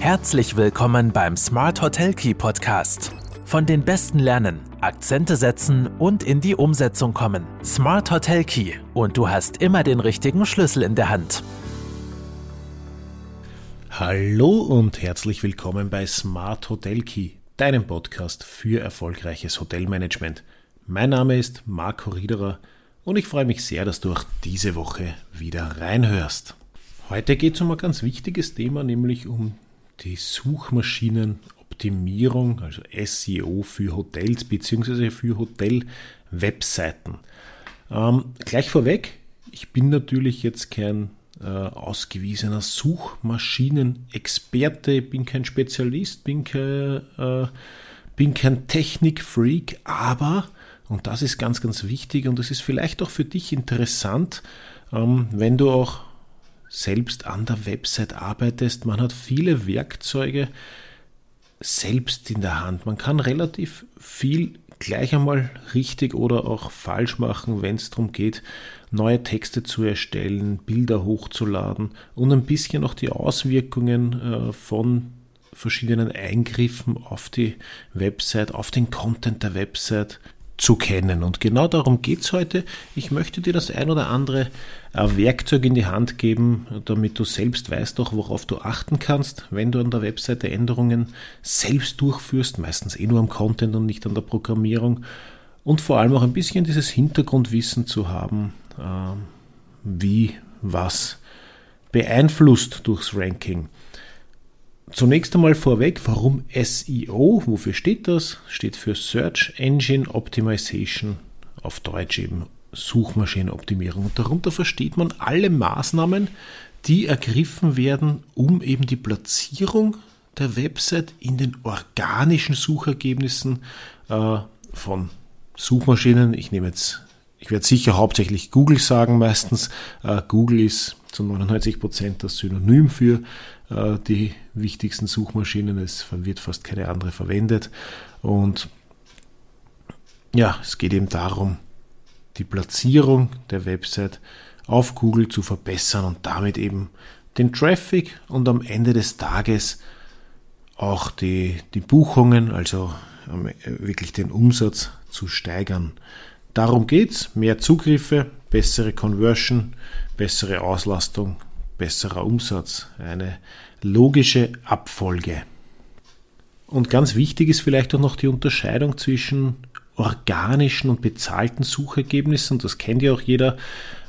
Herzlich willkommen beim Smart Hotel Key Podcast. Von den Besten lernen, Akzente setzen und in die Umsetzung kommen. Smart Hotel Key und du hast immer den richtigen Schlüssel in der Hand. Hallo und herzlich willkommen bei Smart Hotel Key, deinem Podcast für erfolgreiches Hotelmanagement. Mein Name ist Marco Riederer und ich freue mich sehr, dass du auch diese Woche wieder reinhörst. Heute geht es um ein ganz wichtiges Thema, nämlich um die Suchmaschinenoptimierung, also SEO für Hotels bzw. für Hotel-Webseiten. Ähm, gleich vorweg, ich bin natürlich jetzt kein äh, ausgewiesener Suchmaschinenexperte, bin kein Spezialist, bin kein, äh, bin kein Technikfreak, aber und das ist ganz, ganz wichtig und das ist vielleicht auch für dich interessant, ähm, wenn du auch selbst an der Website arbeitest. Man hat viele Werkzeuge selbst in der Hand. Man kann relativ viel gleich einmal richtig oder auch falsch machen, wenn es darum geht, neue Texte zu erstellen, Bilder hochzuladen und ein bisschen auch die Auswirkungen äh, von verschiedenen Eingriffen auf die Website, auf den Content der Website zu kennen. Und genau darum geht es heute. Ich möchte dir das ein oder andere äh, Werkzeug in die Hand geben, damit du selbst weißt auch, worauf du achten kannst, wenn du an der Webseite Änderungen selbst durchführst, meistens eh nur am Content und nicht an der Programmierung. Und vor allem auch ein bisschen dieses Hintergrundwissen zu haben, äh, wie was beeinflusst durchs Ranking. Zunächst einmal vorweg, warum SEO? Wofür steht das? Steht für Search Engine Optimization, auf Deutsch eben Suchmaschinenoptimierung. Und darunter versteht man alle Maßnahmen, die ergriffen werden, um eben die Platzierung der Website in den organischen Suchergebnissen äh, von Suchmaschinen. Ich nehme jetzt, ich werde sicher hauptsächlich Google sagen meistens. Äh, Google ist zu 99 Prozent das Synonym für die wichtigsten Suchmaschinen. Es wird fast keine andere verwendet. Und ja, es geht eben darum, die Platzierung der Website auf Google zu verbessern und damit eben den Traffic und am Ende des Tages auch die, die Buchungen, also ähm, wirklich den Umsatz zu steigern. Darum geht es, mehr Zugriffe, bessere Conversion, bessere Auslastung, besserer Umsatz. Eine logische Abfolge. Und ganz wichtig ist vielleicht auch noch die Unterscheidung zwischen organischen und bezahlten Suchergebnissen. Das kennt ja auch jeder.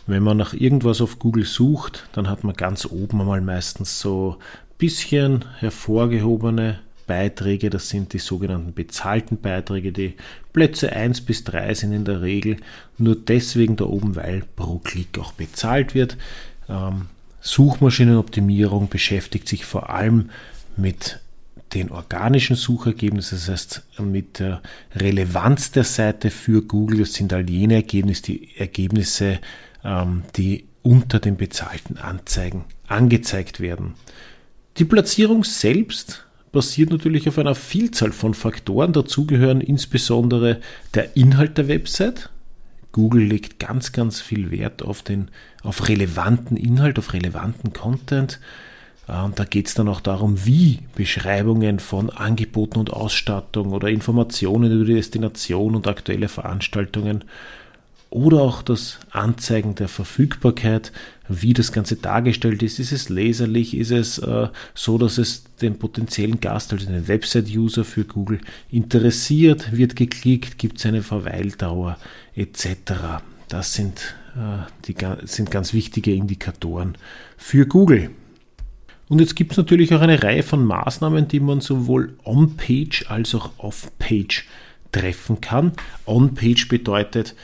Wenn man nach irgendwas auf Google sucht, dann hat man ganz oben einmal meistens so ein bisschen hervorgehobene Beiträge. Das sind die sogenannten bezahlten Beiträge. Die Plätze 1 bis 3 sind in der Regel nur deswegen da oben, weil pro Klick auch bezahlt wird. Suchmaschinenoptimierung beschäftigt sich vor allem mit den organischen Suchergebnissen, das heißt mit der Relevanz der Seite für Google. Das sind all jene Ergebnisse, die, Ergebnisse, ähm, die unter den bezahlten Anzeigen angezeigt werden. Die Platzierung selbst basiert natürlich auf einer Vielzahl von Faktoren. Dazu gehören insbesondere der Inhalt der Website, Google legt ganz, ganz viel Wert auf den, auf relevanten Inhalt, auf relevanten Content. Äh, und da geht es dann auch darum, wie Beschreibungen von Angeboten und Ausstattung oder Informationen über die Destination und aktuelle Veranstaltungen oder auch das Anzeigen der Verfügbarkeit, wie das Ganze dargestellt ist. Ist es leserlich? Ist es äh, so, dass es den potenziellen Gast, also den Website-User für Google interessiert? Wird geklickt? Gibt es eine Verweildauer etc.? Das sind, äh, die, sind ganz wichtige Indikatoren für Google. Und jetzt gibt es natürlich auch eine Reihe von Maßnahmen, die man sowohl on-page als auch off-page treffen kann. On-page bedeutet,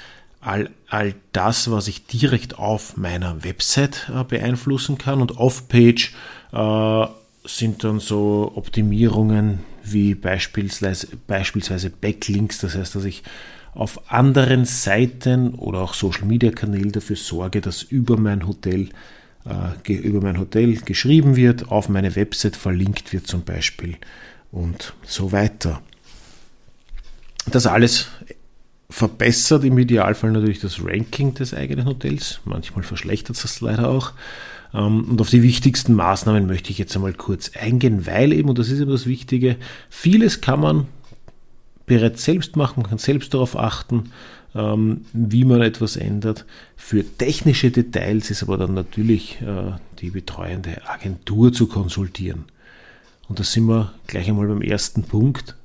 all, all das, was ich direkt auf meiner Website äh, beeinflussen kann. Und Off-Page äh, sind dann so Optimierungen wie beispielsweise, beispielsweise Backlinks, das heißt, dass ich auf anderen Seiten oder auch Social Media Kanälen dafür sorge, dass über mein Hotel äh, über mein Hotel geschrieben wird, auf meine Website verlinkt wird zum Beispiel und so weiter. Das alles verbessert im Idealfall natürlich das Ranking des eigenen Hotels. Manchmal verschlechtert es das leider auch. Ähm, und auf die wichtigsten Maßnahmen möchte ich jetzt einmal kurz eingehen, weil eben, und das ist eben das Wichtige, vieles kann man bereits selbst machen, man kann selbst darauf achten, ähm, wie man etwas ändert. Für technische Details ist aber dann natürlich äh, die betreuende Agentur zu konsultieren. Und da sind wir gleich einmal beim ersten Punkt.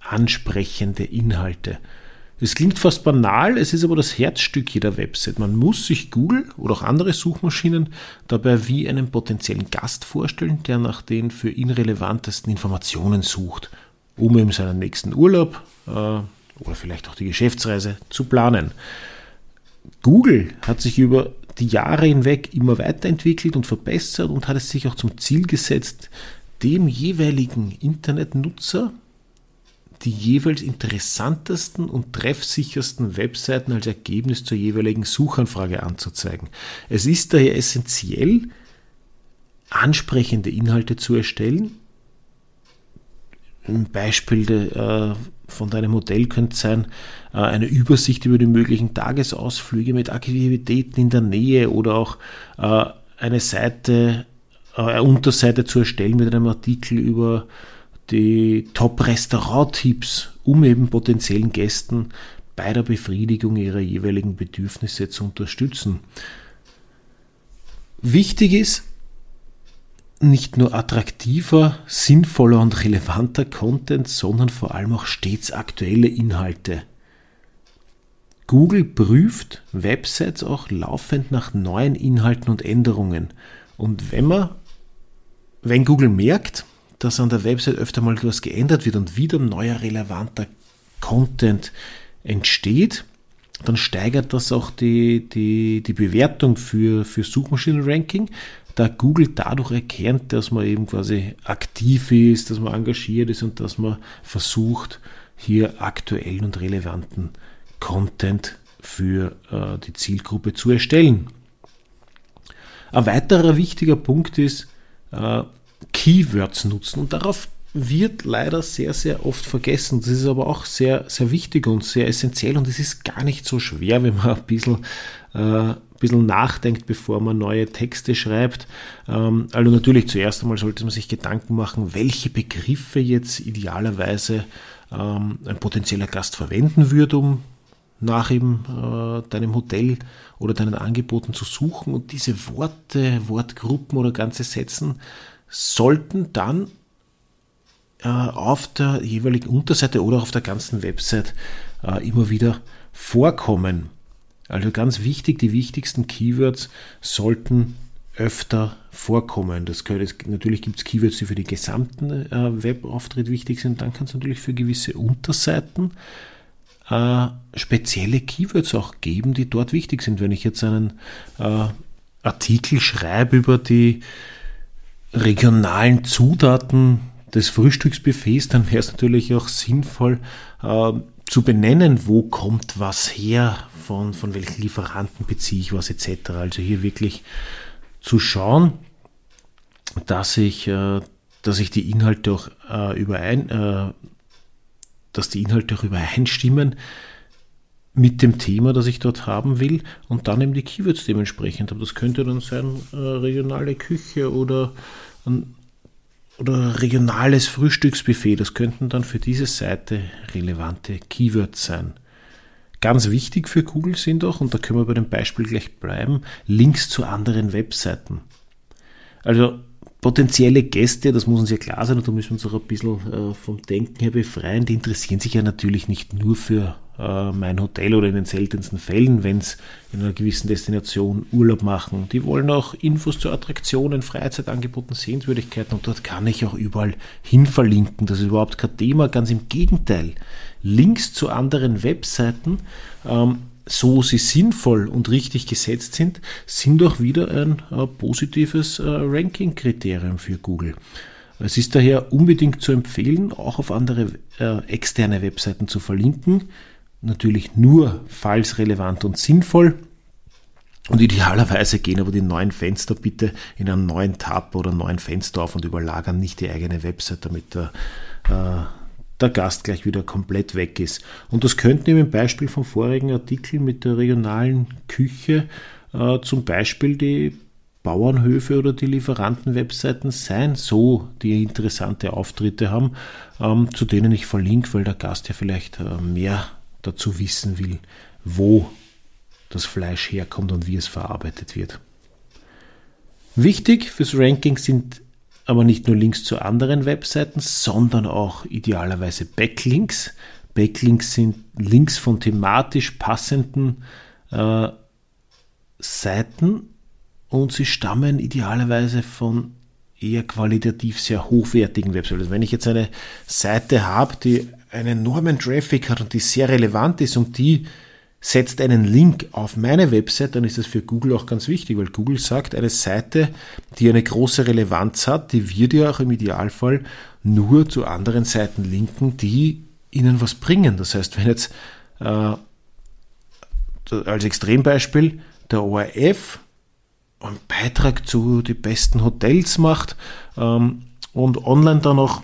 Ansprechende Inhalte. Es klingt fast banal, es ist aber das Herzstück jeder Website. Man muss sich Google oder auch andere Suchmaschinen dabei wie einen potenziellen Gast vorstellen, der nach den für ihn relevantesten Informationen sucht, um eben seinen nächsten Urlaub äh, oder vielleicht auch die Geschäftsreise zu planen. Google hat sich über die Jahre hinweg immer weiterentwickelt und verbessert und hat es sich auch zum Ziel gesetzt, dem jeweiligen Internetnutzer die jeweils interessantesten und treffsichersten Webseiten als Ergebnis zur jeweiligen Suchanfrage anzuzeigen. Es ist daher essentiell, ansprechende Inhalte zu erstellen. Ein Beispiel äh, von deinem Modell könnte sein, äh, eine Übersicht über die möglichen Tagesausflüge mit Aktivitäten in der Nähe oder auch äh, eine Seite, eine Unterseite zu erstellen mit einem Artikel über die Top-Restaurant-Tipps, um eben potenziellen Gästen bei der Befriedigung ihrer jeweiligen Bedürfnisse zu unterstützen. Wichtig ist, nicht nur attraktiver, sinnvoller und relevanter Content, sondern vor allem auch stets aktuelle Inhalte. Google prüft Websites auch laufend nach neuen Inhalten und Änderungen. Und wenn man, wenn Google merkt, dass an der Website öfter mal etwas geändert wird und wieder neuer relevanter Content entsteht, dann steigert das auch die, die, die Bewertung für, für Suchmaschinenranking, da Google dadurch erkennt, dass man eben quasi aktiv ist, dass man engagiert ist und dass man versucht, hier aktuellen und relevanten Content für äh, die Zielgruppe zu erstellen. Ein weiterer wichtiger Punkt ist, äh, Keywords nutzen. Und darauf wird leider sehr, sehr oft vergessen. Das ist aber auch sehr, sehr wichtig und sehr essentiell und es ist gar nicht so schwer, wenn man ein bisschen, äh, ein bisschen nachdenkt, bevor man neue Texte schreibt. Ähm, also natürlich zuerst einmal sollte man sich Gedanken machen, welche Begriffe jetzt idealerweise ähm, ein potenzieller Gast verwenden würde, um nach eben äh, deinem Hotel oder deinen Angeboten zu suchen und diese Worte, Wortgruppen oder ganze Sätzen sollten dann äh, auf der jeweiligen Unterseite oder auf der ganzen Website äh, immer wieder vorkommen. Also ganz wichtig, die wichtigsten Keywords sollten öfter vorkommen. Das können, natürlich gibt es Keywords, die für den gesamten äh, Webauftritt wichtig sind. Dann kann es natürlich für gewisse Unterseiten äh, spezielle Keywords auch geben, die dort wichtig sind. Wenn ich jetzt einen äh, Artikel schreibe über die regionalen Zutaten des Frühstücksbuffets, dann wäre es natürlich auch sinnvoll äh, zu benennen, wo kommt was her, von, von welchen Lieferanten beziehe ich was etc. Also hier wirklich zu schauen, dass ich, äh, dass ich die Inhalte auch äh, überein, äh, dass die Inhalte auch übereinstimmen mit dem Thema, das ich dort haben will und dann eben die Keywords dementsprechend. Aber das könnte dann sein äh, regionale Küche oder oder regionales Frühstücksbuffet. Das könnten dann für diese Seite relevante Keywords sein. Ganz wichtig für Google sind auch, und da können wir bei dem Beispiel gleich bleiben, Links zu anderen Webseiten. Also potenzielle Gäste, das muss uns ja klar sein, und da müssen wir uns auch ein bisschen äh, vom Denken her befreien, die interessieren sich ja natürlich nicht nur für mein Hotel oder in den seltensten Fällen, wenn es in einer gewissen Destination Urlaub machen. Die wollen auch Infos zu Attraktionen, Freizeitangeboten, Sehenswürdigkeiten und dort kann ich auch überall hin verlinken. Das ist überhaupt kein Thema, ganz im Gegenteil. Links zu anderen Webseiten, ähm, so sie sinnvoll und richtig gesetzt sind, sind auch wieder ein äh, positives äh, Ranking-Kriterium für Google. Es ist daher unbedingt zu empfehlen, auch auf andere äh, externe Webseiten zu verlinken, natürlich nur falls relevant und sinnvoll. Und idealerweise gehen aber die neuen Fenster bitte in einen neuen Tab oder neuen Fenster auf und überlagern nicht die eigene Website, damit der, äh, der Gast gleich wieder komplett weg ist. Und das könnten im Beispiel vom vorigen Artikel mit der regionalen Küche äh, zum Beispiel die Bauernhöfe oder die Lieferantenwebseiten sein, so die interessante Auftritte haben, ähm, zu denen ich verlinke, weil der Gast ja vielleicht äh, mehr dazu wissen will, wo das Fleisch herkommt und wie es verarbeitet wird. Wichtig fürs Ranking sind aber nicht nur Links zu anderen Webseiten, sondern auch idealerweise Backlinks. Backlinks sind Links von thematisch passenden äh, Seiten und sie stammen idealerweise von eher qualitativ sehr hochwertigen Webseiten. Also wenn ich jetzt eine Seite habe, die einen enormen Traffic hat und die sehr relevant ist und die setzt einen Link auf meine Website, dann ist das für Google auch ganz wichtig, weil Google sagt, eine Seite, die eine große Relevanz hat, die wird ja auch im Idealfall nur zu anderen Seiten linken, die ihnen was bringen. Das heißt, wenn jetzt äh, als Extrembeispiel der ORF einen Beitrag zu den besten Hotels macht ähm, und online dann auch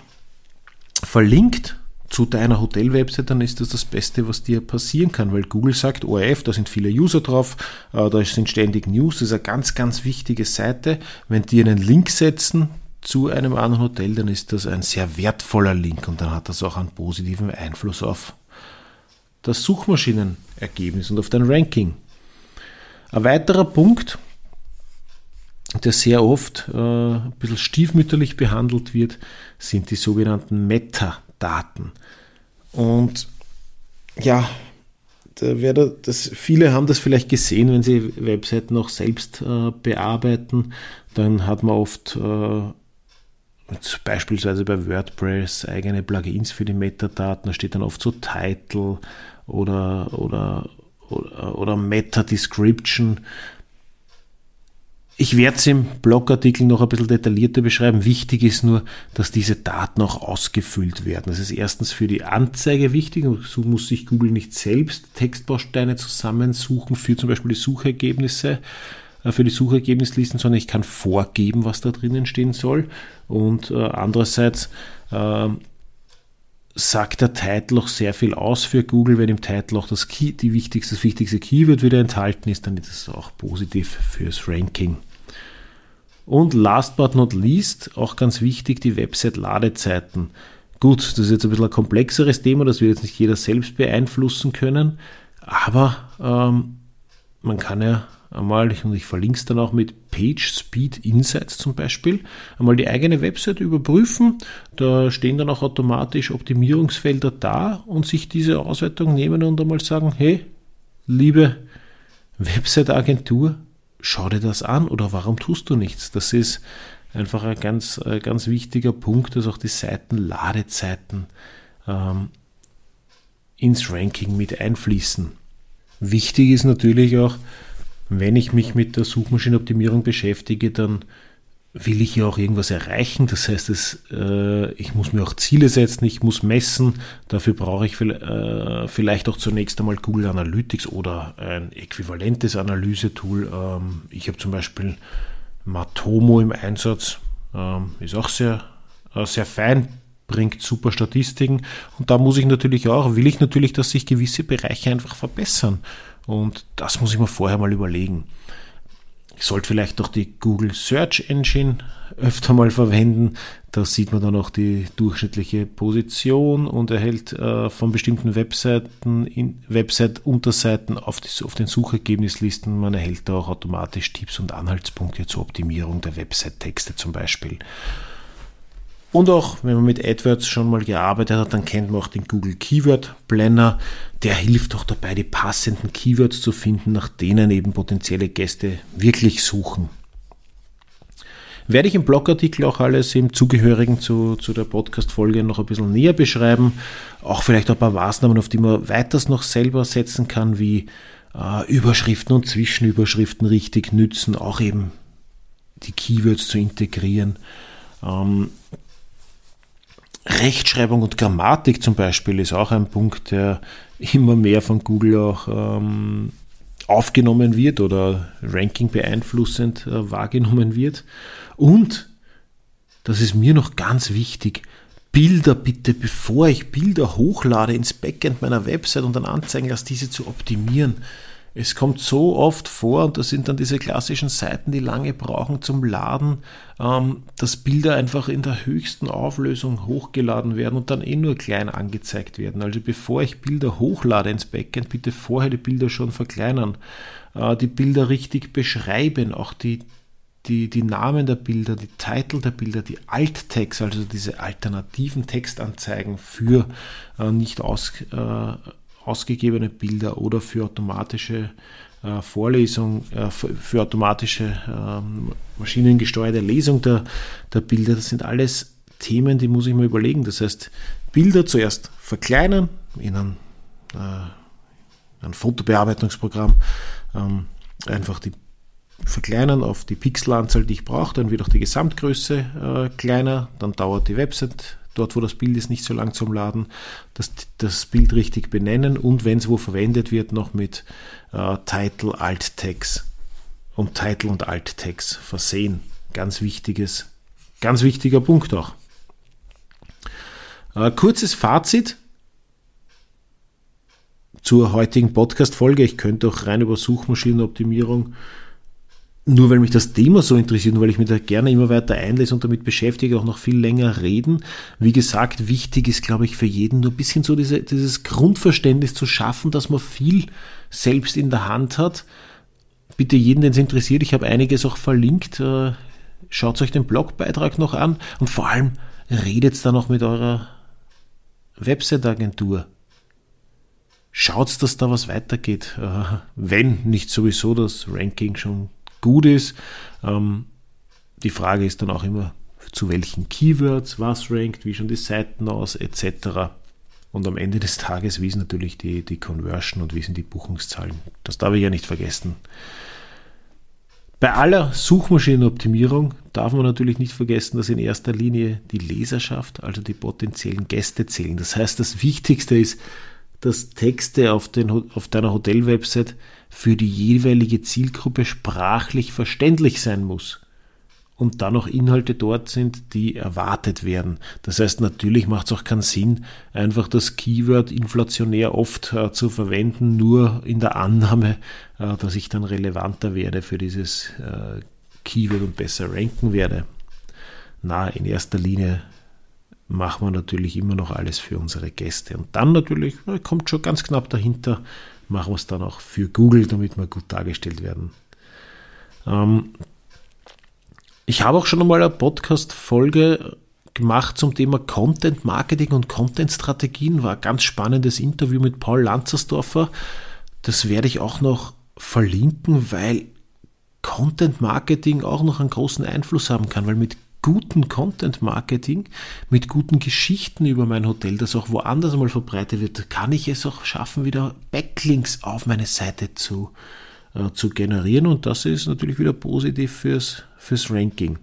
verlinkt zu deiner Hotel-Website, dann ist das das Beste, was dir passieren kann, weil Google sagt, ORF, da sind viele User drauf, äh, da sind ständig News, das ist eine ganz, ganz wichtige Seite. Wenn die einen Link setzen zu einem anderen Hotel, dann ist das ein sehr wertvoller Link und dann hat das auch einen positiven Einfluss auf das Suchmaschinenergebnis und auf dein Ranking. Ein weiterer Punkt, der sehr oft äh, ein bisschen stiefmütterlich behandelt wird, sind die sogenannten Metadaten. Und ja, da werde, das, viele haben das vielleicht gesehen, wenn sie Webseiten auch selbst äh, bearbeiten. Dann hat man oft äh, beispielsweise bei WordPress eigene Plugins für die Metadaten. Da steht dann oft so Title oder, oder, oder, oder Meta Description. Ich werde es im Blogartikel noch ein bisschen detaillierter beschreiben. Wichtig ist nur, dass diese Daten auch ausgefüllt werden. Das ist erstens für die Anzeige wichtig. So muss sich Google nicht selbst Textbausteine zusammensuchen für zum Beispiel die Suchergebnisse, äh, für die Suchergebnislisten, sondern ich kann vorgeben, was da drinnen stehen soll. Und äh, andererseits äh, sagt der Titel auch sehr viel aus für Google. Wenn im Titel auch das, Key, die wichtigste, das wichtigste Keyword wieder enthalten ist, dann ist es auch positiv fürs Ranking. Und last but not least, auch ganz wichtig, die Website-Ladezeiten. Gut, das ist jetzt ein bisschen ein komplexeres Thema, das wird jetzt nicht jeder selbst beeinflussen können, aber ähm, man kann ja einmal, und ich verlinke es dann auch mit Page Speed Insights zum Beispiel, einmal die eigene Website überprüfen. Da stehen dann auch automatisch Optimierungsfelder da und sich diese Auswertung nehmen und einmal sagen, hey, liebe Website-Agentur, schau dir das an oder warum tust du nichts? Das ist einfach ein ganz, ein ganz wichtiger Punkt, dass auch die Seitenladezeiten ähm, ins Ranking mit einfließen. Wichtig ist natürlich auch, wenn ich mich mit der Suchmaschinenoptimierung beschäftige, dann will ich ja auch irgendwas erreichen. Das heißt, es, äh, ich muss mir auch Ziele setzen, ich muss messen. Dafür brauche ich äh, vielleicht auch zunächst einmal Google Analytics oder ein äquivalentes Analysetool. Ähm, ich habe zum Beispiel Matomo im Einsatz, ähm, ist auch sehr, äh, sehr fein, bringt super Statistiken. Und da muss ich natürlich auch, will ich natürlich, dass sich gewisse Bereiche einfach verbessern. Und das muss ich mir vorher mal überlegen. Ich sollte vielleicht auch die Google Search Engine öfter mal verwenden. Da sieht man dann auch die durchschnittliche Position und erhält äh, von bestimmten Webseiten, Website-Unterseiten auf, auf, den Suchergebnislisten. Man erhält da auch automatisch Tipps und Anhaltspunkte zur Optimierung der Website-Texte zum Beispiel. Und auch wenn man mit AdWords schon mal gearbeitet hat, dann kennt man auch den Google Keyword Planner. Der hilft auch dabei, die passenden Keywords zu finden, nach denen eben potenzielle Gäste wirklich suchen. Werde ich im Blogartikel auch alles im Zugehörigen zu, zu der Podcast-Folge noch ein bisschen näher beschreiben. Auch vielleicht ein paar Maßnahmen, auf die man weiters noch selber setzen kann, wie äh, Überschriften und Zwischenüberschriften richtig nützen, auch eben die Keywords zu integrieren. Ähm, Rechtschreibung und Grammatik zum Beispiel ist auch ein Punkt, der immer mehr von Google auch ähm, aufgenommen wird oder Ranking beeinflussend äh, wahrgenommen wird. Und, das ist mir noch ganz wichtig, Bilder bitte, bevor ich Bilder hochlade ins Backend meiner Website und dann anzeigen lasse, diese zu optimieren. Es kommt so oft vor, und das sind dann diese klassischen Seiten, die lange brauchen zum Laden, ähm, dass Bilder einfach in der höchsten Auflösung hochgeladen werden und dann eh nur klein angezeigt werden. Also bevor ich Bilder hochlade ins Backend, bitte vorher die Bilder schon verkleinern, äh, die Bilder richtig beschreiben, auch die, die, die Namen der Bilder, die Titel der Bilder, die Alttext, also diese alternativen Textanzeigen für äh, nicht aus, äh, ausgegebene Bilder oder für automatische äh, Vorlesung, äh, für, für, automatische ähm, maschinengesteuerte Lesung der, der Bilder, das sind alles Themen, die muss ich mir überlegen. Das heißt, Bilder zuerst verkleinern in ein, äh, ein Fotobearbeitungsprogramm, ähm, einfach die verkleinern auf die Pixelanzahl, die ich brauche, dann wird auch die Gesamtgröße äh, kleiner, dann dauert die Website dort wo das Bild ist, nicht so lang zum Laden, das, das Bild richtig benennen und wenn es wo verwendet wird, noch mit äh, Title, Alt-Tags und Title und Alt-Tags versehen. Ganz wichtiges, ganz wichtiger Punkt auch. Äh, kurzes Fazit zur heutigen Podcast-Folge. Ich könnte auch rein über Suchmaschinenoptimierung nur weil mich das Thema so interessiert und weil ich mich da gerne immer weiter einlese und damit beschäftige, auch noch viel länger reden. Wie gesagt, wichtig ist, glaube ich, für jeden nur ein bisschen so diese, dieses Grundverständnis zu schaffen, dass man viel selbst in der Hand hat. Bitte jeden, den es interessiert, ich habe einiges auch verlinkt. Äh, schaut euch den Blogbeitrag noch an und vor allem redet da noch mit eurer Website-Agentur. Schaut, dass da was weitergeht, äh, wenn nicht sowieso das Ranking schon gut ist. Ähm, die Frage ist dann auch immer, zu welchen Keywords was rankt, wie schon die Seiten aus, etc. Und am Ende des Tages, wie ist natürlich die, die Conversion und wie sind die Buchungszahlen. Das darf ich ja nicht vergessen. Bei aller Suchmaschinenoptimierung darf man natürlich nicht vergessen, dass in erster Linie die Leserschaft, also die potenziellen Gäste zählen. Das heißt, das Wichtigste ist, dass Texte auf, den, auf deiner Hotelwebsite für die jeweilige Zielgruppe sprachlich verständlich sein muss und dann noch Inhalte dort sind, die erwartet werden. Das heißt, natürlich macht es auch keinen Sinn, einfach das Keyword inflationär oft äh, zu verwenden, nur in der Annahme, äh, dass ich dann relevanter werde für dieses äh, Keyword und besser ranken werde. Na, in erster Linie machen wir natürlich immer noch alles für unsere Gäste. Und dann natürlich, kommt schon ganz knapp dahinter, machen wir es dann auch für Google, damit wir gut dargestellt werden. Ähm, ich habe auch schon einmal eine Podcast-Folge gemacht zum Thema Content Marketing und Content Strategien. War ein ganz spannendes Interview mit Paul Lanzersdorfer. Das werde ich auch noch verlinken, weil Content Marketing auch noch einen großen Einfluss haben kann, weil mit guten Content Marketing, mit guten Geschichten über mein Hotel, das auch woanders mal verbreitet wird, kann ich es auch schaffen, wieder Backlinks auf meine Seite zu, äh, zu generieren und das ist natürlich wieder positiv fürs, fürs Ranking.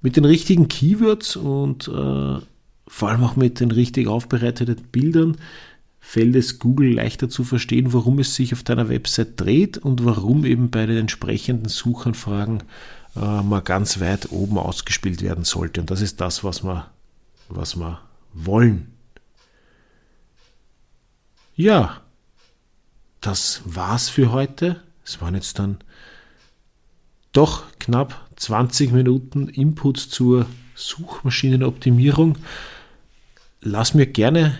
Mit den richtigen Keywords und äh, vor allem auch mit den richtig aufbereiteten Bildern fällt es Google leichter zu verstehen, warum es sich auf deiner Website dreht und warum eben bei den entsprechenden Suchanfragen äh, mal ganz weit oben ausgespielt werden sollte. Und das ist das, was wir, was wir wollen. Ja, das war's für heute. Es waren jetzt dann doch knapp 20 Minuten Inputs zur Suchmaschinenoptimierung. Lass mir gerne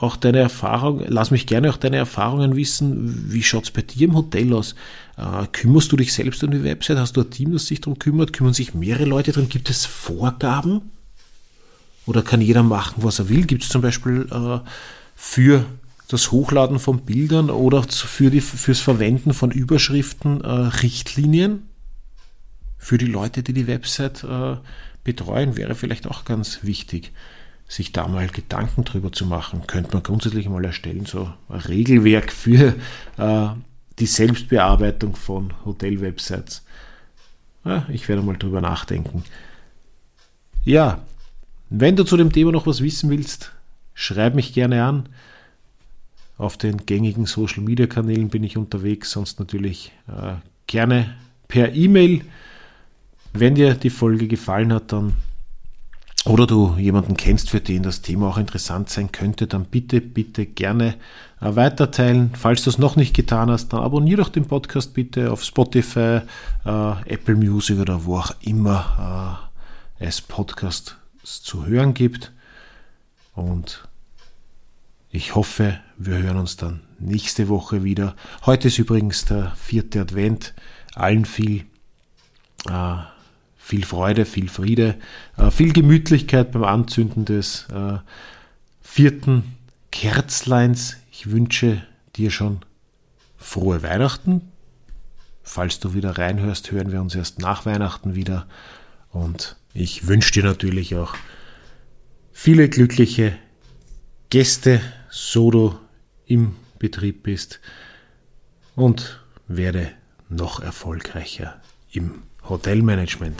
auch deine Erfahrung, lass mich gerne auch deine Erfahrungen wissen. Wie schaut es bei dir im Hotel aus? Äh, kümmerst du dich selbst um die Website? Hast du ein Team, das sich darum kümmert? Kümmern sich mehrere Leute drin? Gibt es Vorgaben? Oder kann jeder machen, was er will? Gibt es zum Beispiel äh, für das Hochladen von Bildern oder für die, fürs Verwenden von Überschriften äh, Richtlinien? Für die Leute, die die Website äh, betreuen, wäre vielleicht auch ganz wichtig sich da mal Gedanken drüber zu machen, könnte man grundsätzlich mal erstellen, so ein Regelwerk für äh, die Selbstbearbeitung von Hotel-Websites. Ja, ich werde mal drüber nachdenken. Ja, wenn du zu dem Thema noch was wissen willst, schreib mich gerne an. Auf den gängigen Social Media Kanälen bin ich unterwegs, sonst natürlich äh, gerne per E-Mail. Wenn dir die Folge gefallen hat, dann oder du jemanden kennst, für den das Thema auch interessant sein könnte, dann bitte, bitte gerne äh, weiterteilen. Falls du es noch nicht getan hast, dann abonniere doch den Podcast bitte auf Spotify, äh, Apple Music oder wo auch immer äh, es Podcasts zu hören gibt. Und ich hoffe, wir hören uns dann nächste Woche wieder. Heute ist übrigens der vierte Advent. Allen viel viel Freude, viel Friede, äh, viel Gemütlichkeit beim Anzünden des äh, vierten Kerzleins. Ich wünsche dir schon frohe Weihnachten. Falls du wieder reinhörst, hören wir uns erst nach Weihnachten wieder. Und ich wünsche dir natürlich auch viele glückliche Gäste, so du im Betrieb bist und werde noch erfolgreicher im Hotelmanagement.